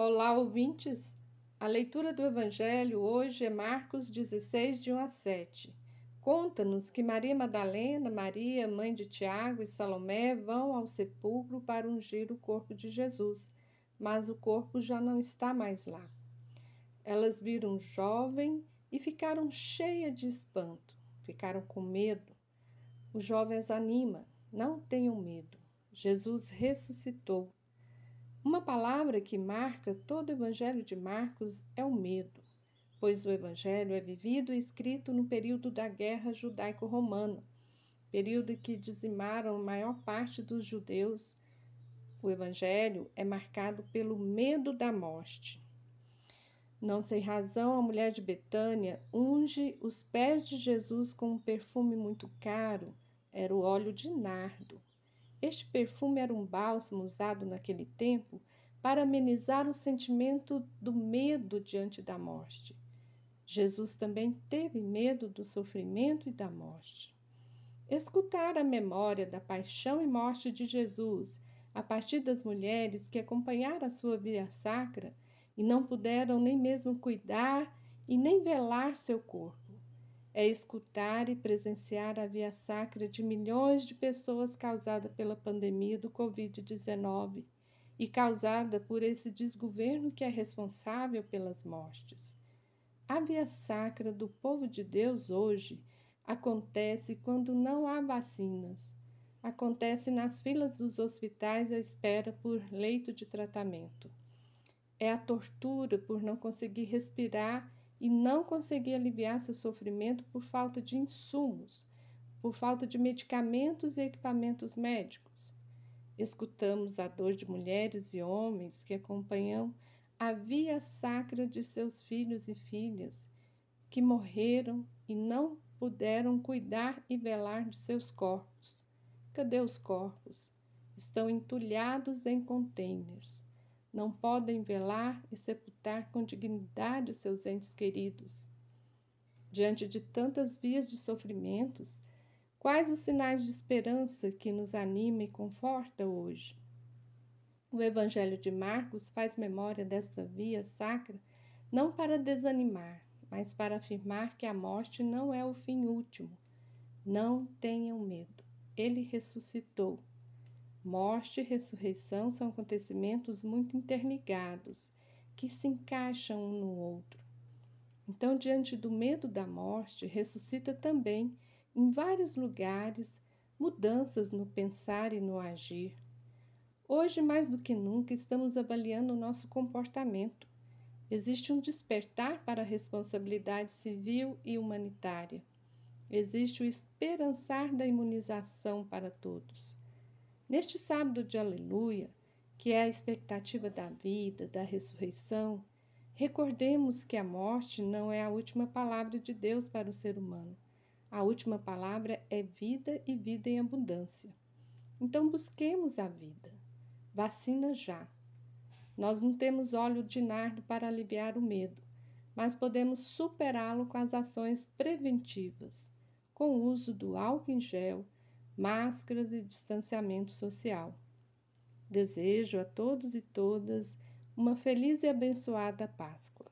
Olá, ouvintes! A leitura do Evangelho hoje é Marcos 16, de 1 a 7. Conta-nos que Maria Madalena, Maria, mãe de Tiago e Salomé vão ao sepulcro para ungir o corpo de Jesus, mas o corpo já não está mais lá. Elas viram um jovem e ficaram cheias de espanto, ficaram com medo. O jovem as anima, não tenham medo. Jesus ressuscitou. Uma palavra que marca todo o Evangelho de Marcos é o medo, pois o Evangelho é vivido e escrito no período da Guerra Judaico-Romana, período que dizimaram a maior parte dos judeus. O Evangelho é marcado pelo medo da morte. Não sem razão, a mulher de Betânia unge os pés de Jesus com um perfume muito caro, era o óleo de nardo. Este perfume era um bálsamo usado naquele tempo para amenizar o sentimento do medo diante da morte. Jesus também teve medo do sofrimento e da morte. Escutar a memória da paixão e morte de Jesus a partir das mulheres que acompanharam a sua via sacra e não puderam nem mesmo cuidar e nem velar seu corpo é escutar e presenciar a via sacra de milhões de pessoas causada pela pandemia do Covid-19 e causada por esse desgoverno que é responsável pelas mortes. A via sacra do povo de Deus hoje acontece quando não há vacinas. Acontece nas filas dos hospitais à espera por leito de tratamento. É a tortura por não conseguir respirar e não conseguir aliviar seu sofrimento por falta de insumos, por falta de medicamentos e equipamentos médicos. Escutamos a dor de mulheres e homens que acompanham a via sacra de seus filhos e filhas, que morreram e não puderam cuidar e velar de seus corpos. Cadê os corpos? Estão entulhados em contêineres não podem velar e sepultar com dignidade seus entes queridos. Diante de tantas vias de sofrimentos, quais os sinais de esperança que nos anima e conforta hoje? O Evangelho de Marcos faz memória desta via sacra não para desanimar, mas para afirmar que a morte não é o fim último. Não tenham medo, ele ressuscitou Morte e ressurreição são acontecimentos muito interligados, que se encaixam um no outro. Então, diante do medo da morte, ressuscita também, em vários lugares, mudanças no pensar e no agir. Hoje, mais do que nunca, estamos avaliando o nosso comportamento. Existe um despertar para a responsabilidade civil e humanitária. Existe o esperançar da imunização para todos. Neste sábado de Aleluia, que é a expectativa da vida, da ressurreição, recordemos que a morte não é a última palavra de Deus para o ser humano. A última palavra é vida e vida em abundância. Então busquemos a vida. Vacina já. Nós não temos óleo de nardo para aliviar o medo, mas podemos superá-lo com as ações preventivas, com o uso do álcool em gel máscaras e distanciamento social. Desejo a todos e todas uma feliz e abençoada Páscoa.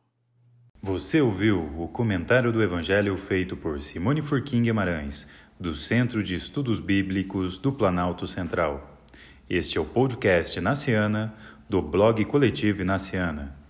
Você ouviu o comentário do Evangelho feito por Simone Furquim Guimarães, do Centro de Estudos Bíblicos do Planalto Central. Este é o podcast Naciana, do blog Coletivo Naciana.